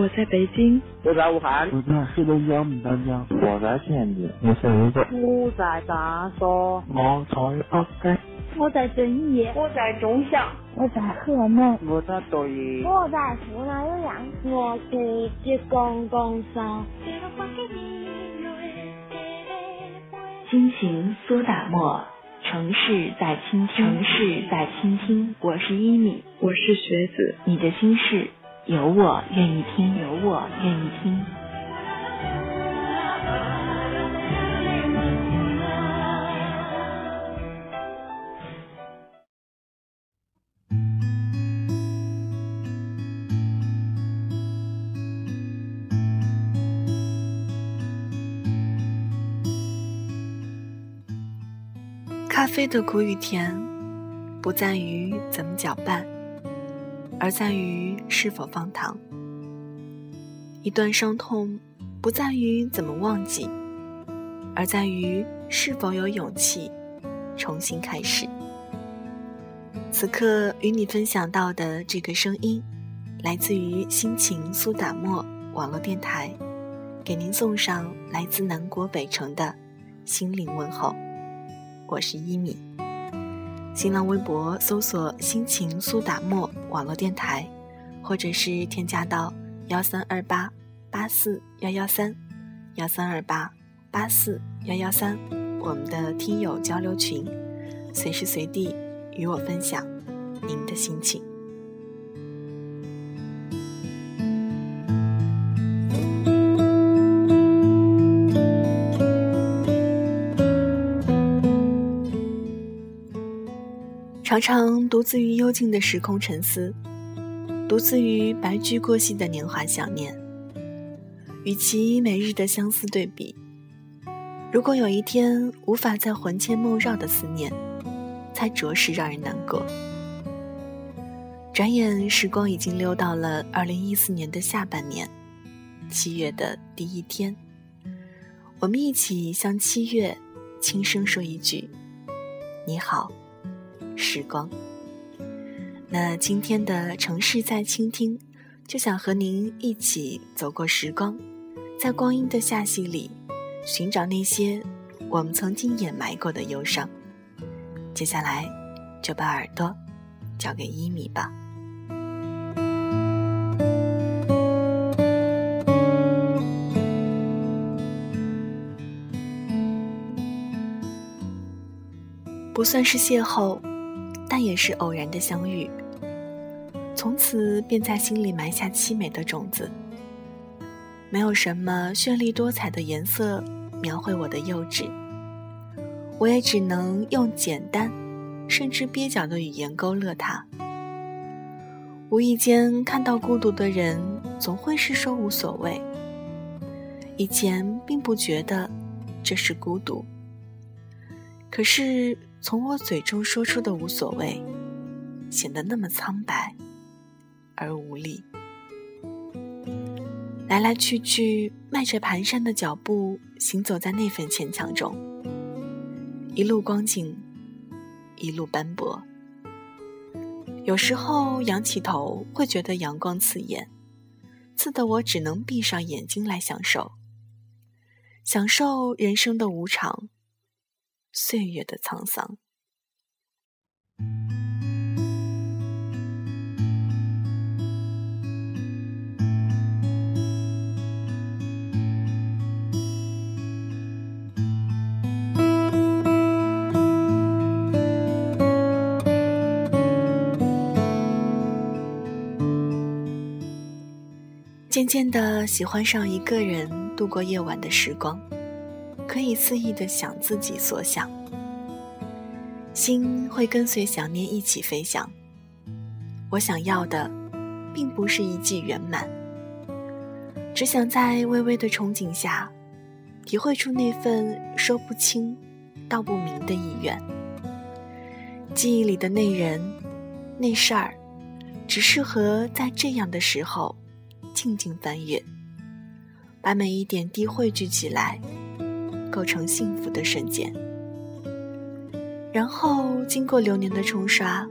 我在北京，我在武汉，我在黑龙江牡丹江，我在天津，我在泸州，我在长沙，我在阿山，我在遵义，我在中祥，我在河南，我在抖音，我在湖南岳阳，我在浙江江山。心情苏打沫，城市在倾听，城市在倾听。我是一米，我是学子，你的心事有我愿意听，有我愿意听。咖啡的苦与甜，不在于怎么搅拌，而在于是否放糖。一段伤痛，不在于怎么忘记，而在于是否有勇气重新开始。此刻与你分享到的这个声音，来自于心情苏打沫网络电台，给您送上来自南国北城的心灵问候。我是一米，新浪微博搜索“心情苏打沫网络电台”，或者是添加到幺三二八八四幺幺三幺三二八八四幺幺三，我们的听友交流群，随时随地与我分享您的心情。常常独自于幽静的时空沉思，独自于白驹过隙的年华想念。与其每日的相思对比，如果有一天无法再魂牵梦绕的思念，才着实让人难过。转眼时光已经溜到了二零一四年的下半年，七月的第一天，我们一起向七月轻声说一句：“你好。”时光。那今天的城市在倾听，就想和您一起走过时光，在光阴的罅隙里，寻找那些我们曾经掩埋过的忧伤。接下来，就把耳朵交给一米吧。不算是邂逅。也是偶然的相遇，从此便在心里埋下凄美的种子。没有什么绚丽多彩的颜色描绘我的幼稚，我也只能用简单，甚至蹩脚的语言勾勒它。无意间看到孤独的人，总会是说无所谓。以前并不觉得这是孤独，可是。从我嘴中说出的无所谓，显得那么苍白而无力。来来去去，迈着蹒跚的脚步，行走在那份牵强中，一路光景，一路斑驳。有时候仰起头，会觉得阳光刺眼，刺得我只能闭上眼睛来享受，享受人生的无常。岁月的沧桑。渐渐的喜欢上一个人度过夜晚的时光。可以肆意的想自己所想，心会跟随想念一起飞翔。我想要的，并不是一季圆满，只想在微微的憧憬下，体会出那份说不清、道不明的意愿。记忆里的那人、那事儿，只适合在这样的时候，静静翻阅，把每一点滴汇聚起来。构成幸福的瞬间，然后经过流年的冲刷，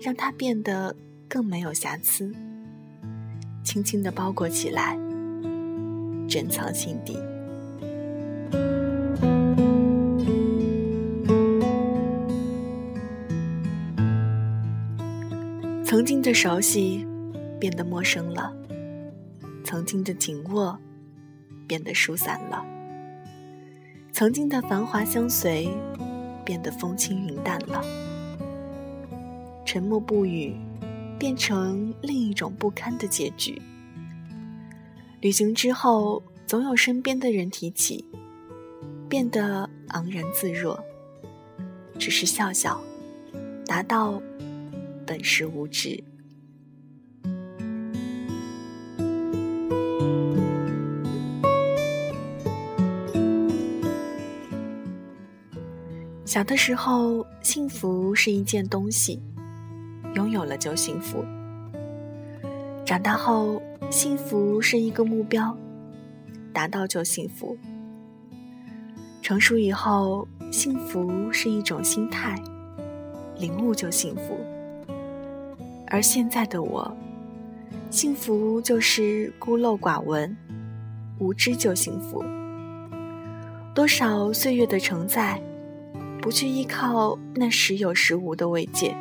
让它变得更没有瑕疵。轻轻的包裹起来，珍藏心底。曾经的熟悉变得陌生了，曾经的紧握变得疏散了，曾经的繁华相随变得风轻云淡了，沉默不语。变成另一种不堪的结局。旅行之后，总有身边的人提起，变得昂然自若，只是笑笑，达到本是无知。小的时候，幸福是一件东西。拥有了就幸福。长大后，幸福是一个目标，达到就幸福。成熟以后，幸福是一种心态，领悟就幸福。而现在的我，幸福就是孤陋寡闻，无知就幸福。多少岁月的承载，不去依靠那时有时无的慰藉。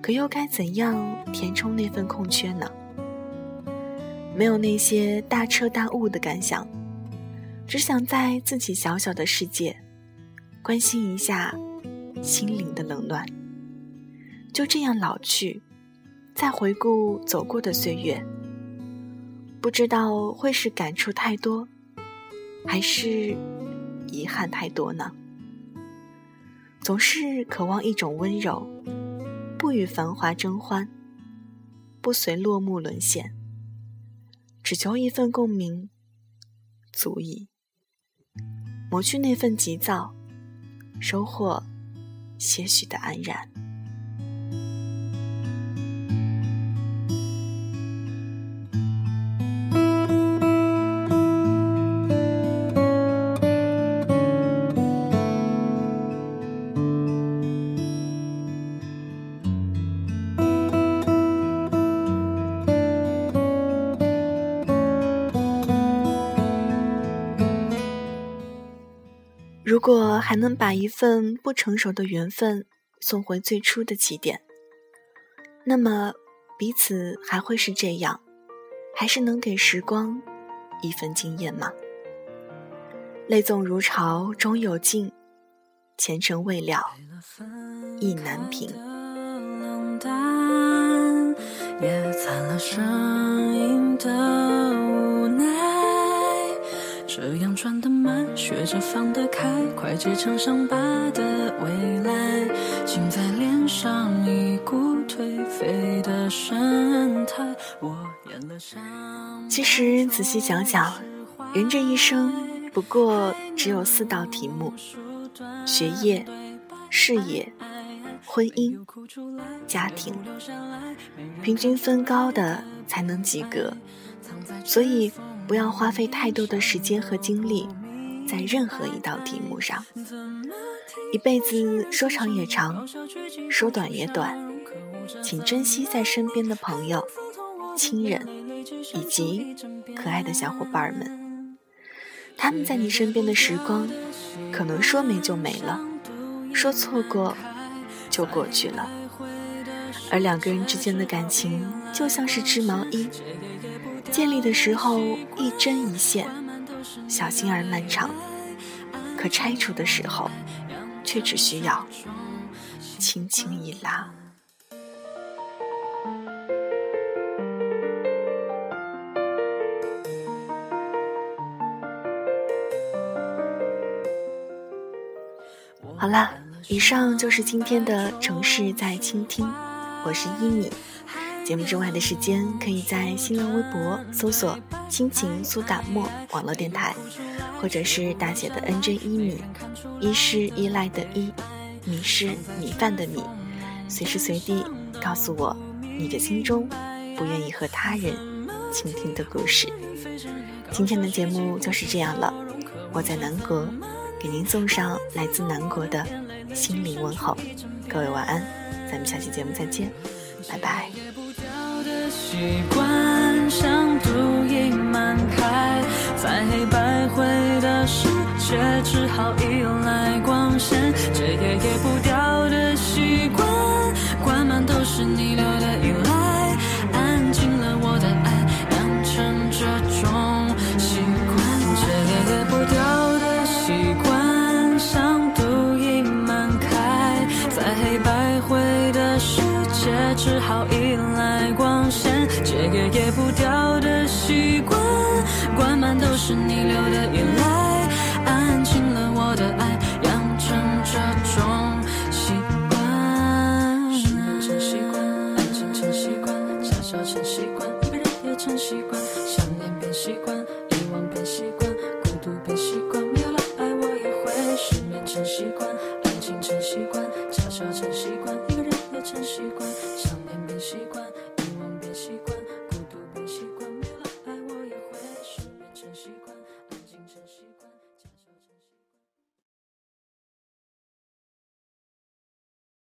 可又该怎样填充那份空缺呢？没有那些大彻大悟的感想，只想在自己小小的世界，关心一下心灵的冷暖。就这样老去，再回顾走过的岁月，不知道会是感触太多，还是遗憾太多呢？总是渴望一种温柔。不与繁华争欢，不随落幕沦陷，只求一份共鸣，足矣。磨去那份急躁，收获些许的安然。如果还能把一份不成熟的缘分送回最初的起点，那么彼此还会是这样，还是能给时光一份惊艳吗？泪纵如潮终有尽，前程未了意难平。也惨了声音的这样转得慢，学着放得开，快结成伤疤的未来，竟在脸上一股颓废的神态。我演了伤。其实仔细想想，人这一生不过只有四道题目：学业、事业、婚姻、家庭，平均分高的才能及格。所以。不要花费太多的时间和精力在任何一道题目上。一辈子说长也长，说短也短，请珍惜在身边的朋友、亲人以及可爱的小伙伴们。他们在你身边的时光，可能说没就没了，说错过就过去了。而两个人之间的感情，就像是织毛衣。建立的时候一针一线，小心而漫长；可拆除的时候，却只需要轻轻一拉。好了，以上就是今天的城市在倾听，我是一米。节目之外的时间，可以在新浪微博搜索“亲情苏打沫”网络电台，或者是大写的 N J 一米，一是依赖的依，米是米饭的米，随时随地告诉我你的心中不愿意和他人倾听的故事。今天的节目就是这样了，我在南国给您送上来自南国的心灵问候，各位晚安，咱们下期节目再见，拜拜。习惯像毒瘾满开，在黑白灰的世界只好依赖。来光线，戒也戒不掉的习惯，灌满都是你留的依赖，安静了我的爱。